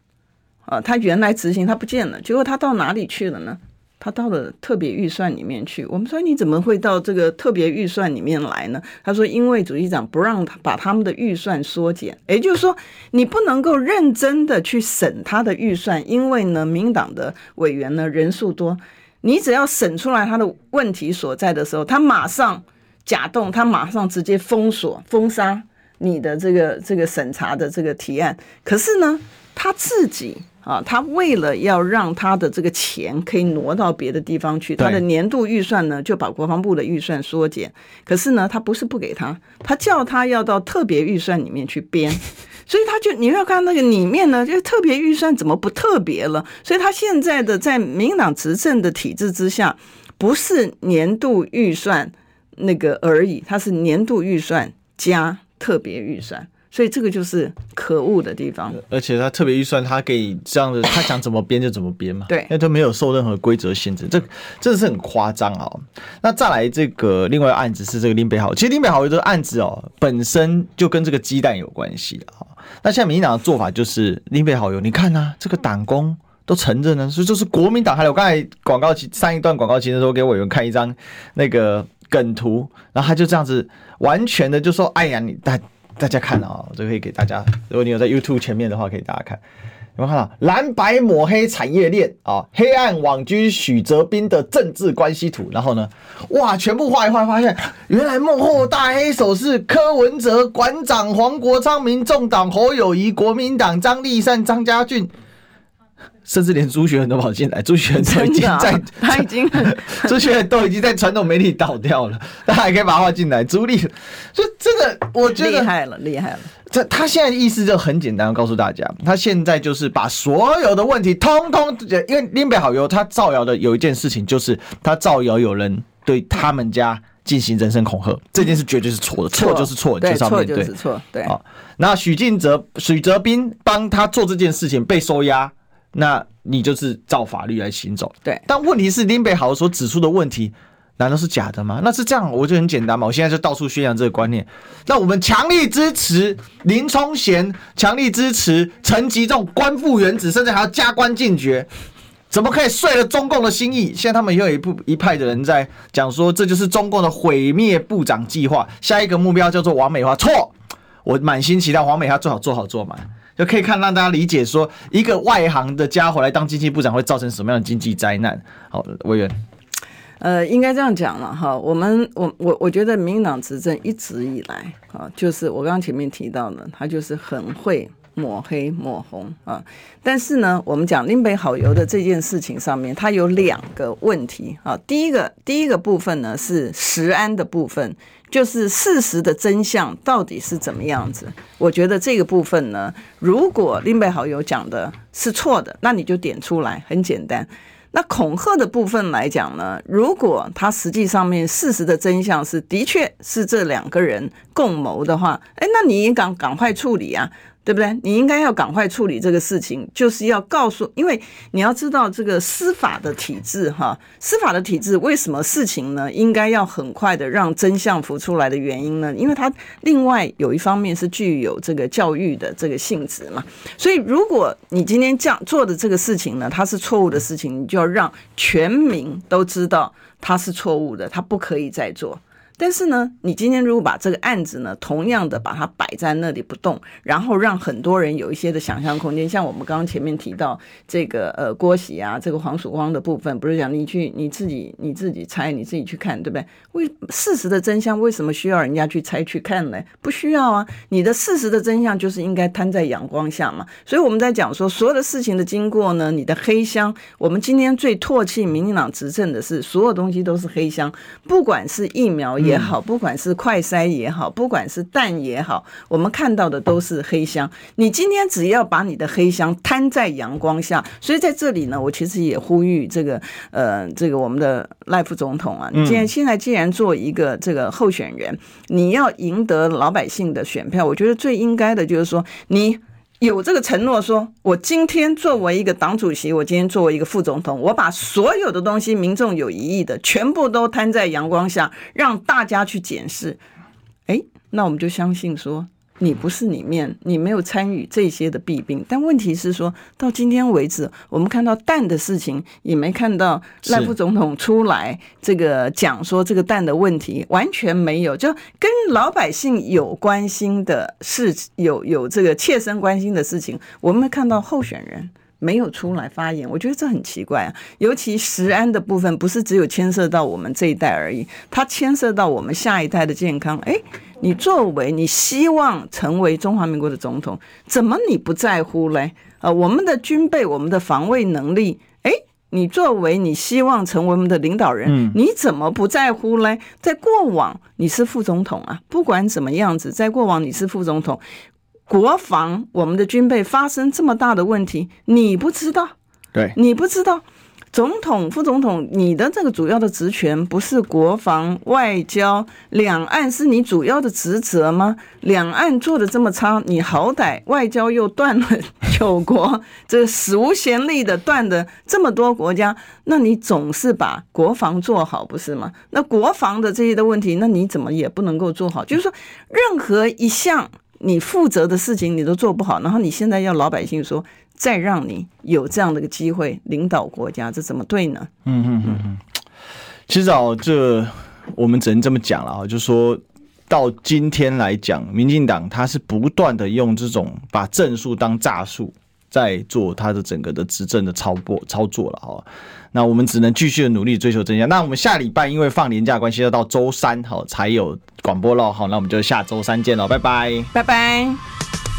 啊，它原来执行它不见了，结果它到哪里去了呢？他到了特别预算里面去。我们说你怎么会到这个特别预算里面来呢？他说因为主席长不让他把他们的预算缩减，也就是说你不能够认真的去审他的预算，因为呢，民党的委员呢人数多，你只要审出来他的问题所在的时候，他马上假动，他马上直接封锁封杀你的这个这个审查的这个提案。可是呢，他自己。啊，他为了要让他的这个钱可以挪到别的地方去，他的年度预算呢就把国防部的预算缩减。可是呢，他不是不给他，他叫他要到特别预算里面去编，所以他就你要看那个里面呢，就特别预算怎么不特别了？所以他现在的在民进党执政的体制之下，不是年度预算那个而已，他是年度预算加特别预算。所以这个就是可恶的地方，而且他特别预算，他可以这样子，他想怎么编就怎么编嘛。对，因为他没有受任何规则限制，这真的是很夸张哦。那再来这个另外案子是这个林北好，其实林北好这个案子哦，本身就跟这个鸡蛋有关系的啊。那现在民进党的做法就是林北好友，你看啊，这个党工都承认呢，所以就是国民党。还有我刚才广告期上一段广告期的时候，给委员看一张那个梗图，然后他就这样子完全的就说：“哎呀，你大。”大家看啊，这个可以给大家。如果你有在 YouTube 前面的话，可以大家看。有没有看到蓝白抹黑产业链啊？黑暗网军许哲斌的政治关系图。然后呢，哇，全部画一画，发现原来幕后大黑手是柯文哲、馆长黄国昌、民众党侯友谊、国民党张立善、张家俊。甚至连朱学恒都跑进来，朱学恒都已经在，啊、他已经 朱学恒都已经在传统媒体倒掉了，他还可以把他画进来，朱立，就这个我觉得厉害了，厉害了。这他现在的意思就很简单，告诉大家，他现在就是把所有的问题通通，因为林北好友，他造谣的有一件事情就是他造谣有人对他们家进行人身恐吓，这件事绝对是错的，错就是错，对，错就是错，对。好，那许晋哲、许哲斌帮他做这件事情被收押，那你就是照法律来行走，对。但问题是林北豪所指出的问题。难道是假的吗？那是这样，我就很简单嘛。我现在就到处宣扬这个观念。那我们强力支持林冲贤，强力支持陈吉仲官复原职，甚至还要加官进爵，怎么可以遂了中共的心意？现在他们又有一部一派的人在讲说，这就是中共的毁灭部长计划，下一个目标叫做王美花。错，我满心期待王美花最好做好做满，就可以看让大家理解说，一个外行的家伙来当经济部长会造成什么样的经济灾难。好，委员。呃，应该这样讲了哈，我们我我我觉得民党执政一直以来啊，就是我刚刚前面提到的，他就是很会抹黑抹红啊。但是呢，我们讲林北好油的这件事情上面，它有两个问题啊。第一个第一个部分呢是食安的部分，就是事实的真相到底是怎么样子。我觉得这个部分呢，如果另外好友讲的是错的，那你就点出来，很简单。那恐吓的部分来讲呢，如果他实际上面事实的真相是的确是这两个人共谋的话，哎，那你应该赶快处理啊。对不对？你应该要赶快处理这个事情，就是要告诉，因为你要知道这个司法的体制哈，司法的体制为什么事情呢？应该要很快的让真相浮出来的原因呢？因为它另外有一方面是具有这个教育的这个性质嘛。所以如果你今天这样做的这个事情呢，它是错误的事情，你就要让全民都知道它是错误的，它不可以再做。但是呢，你今天如果把这个案子呢，同样的把它摆在那里不动，然后让很多人有一些的想象空间，像我们刚刚前面提到这个呃郭喜啊，这个黄曙光的部分，不是讲你去你自己你自己猜，你自己去看，对不对？为事实的真相为什么需要人家去猜去看呢？不需要啊，你的事实的真相就是应该摊在阳光下嘛。所以我们在讲说所有的事情的经过呢，你的黑箱，我们今天最唾弃民进党执政的是所有东西都是黑箱，不管是疫苗。也好，不管是快筛也好，不管是蛋也好，我们看到的都是黑箱。你今天只要把你的黑箱摊在阳光下，所以在这里呢，我其实也呼吁这个呃，这个我们的赖副总统啊，你既然现在既然做一个这个候选人，你要赢得老百姓的选票，我觉得最应该的就是说你。有这个承诺，说我今天作为一个党主席，我今天作为一个副总统，我把所有的东西民众有疑义的，全部都摊在阳光下，让大家去检视。哎，那我们就相信说。你不是里面，你没有参与这些的弊病，但问题是说到今天为止，我们看到蛋的事情，也没看到赖副总统出来这个讲说这个蛋的问题，完全没有，就跟老百姓有关心的事，有有这个切身关心的事情，我们没看到候选人没有出来发言，我觉得这很奇怪啊。尤其食安的部分，不是只有牵涉到我们这一代而已，它牵涉到我们下一代的健康，诶。你作为你希望成为中华民国的总统，怎么你不在乎嘞？呃，我们的军备，我们的防卫能力，诶，你作为你希望成为我们的领导人，你怎么不在乎嘞？在过往你是副总统啊，不管怎么样子，在过往你是副总统，国防我们的军备发生这么大的问题，你不知道？对，你不知道。总统、副总统，你的这个主要的职权不是国防、外交、两岸是你主要的职责吗？两岸做的这么差，你好歹外交又断了九国，这史无前例的断的这么多国家，那你总是把国防做好不是吗？那国防的这些的问题，那你怎么也不能够做好？就是说，任何一项你负责的事情你都做不好，然后你现在要老百姓说。再让你有这样的一个机会领导国家，这怎么对呢？嗯嗯嗯嗯。其实啊，这我们只能这么讲了啊，就是说到今天来讲，民进党他是不断的用这种把政术当诈术，在做他的整个的执政的操作操作了哈。那我们只能继续的努力追求真相。那我们下礼拜因为放年假关系，要到周三哈才有广播了哈。那我们就下周三见喽，拜拜，拜拜。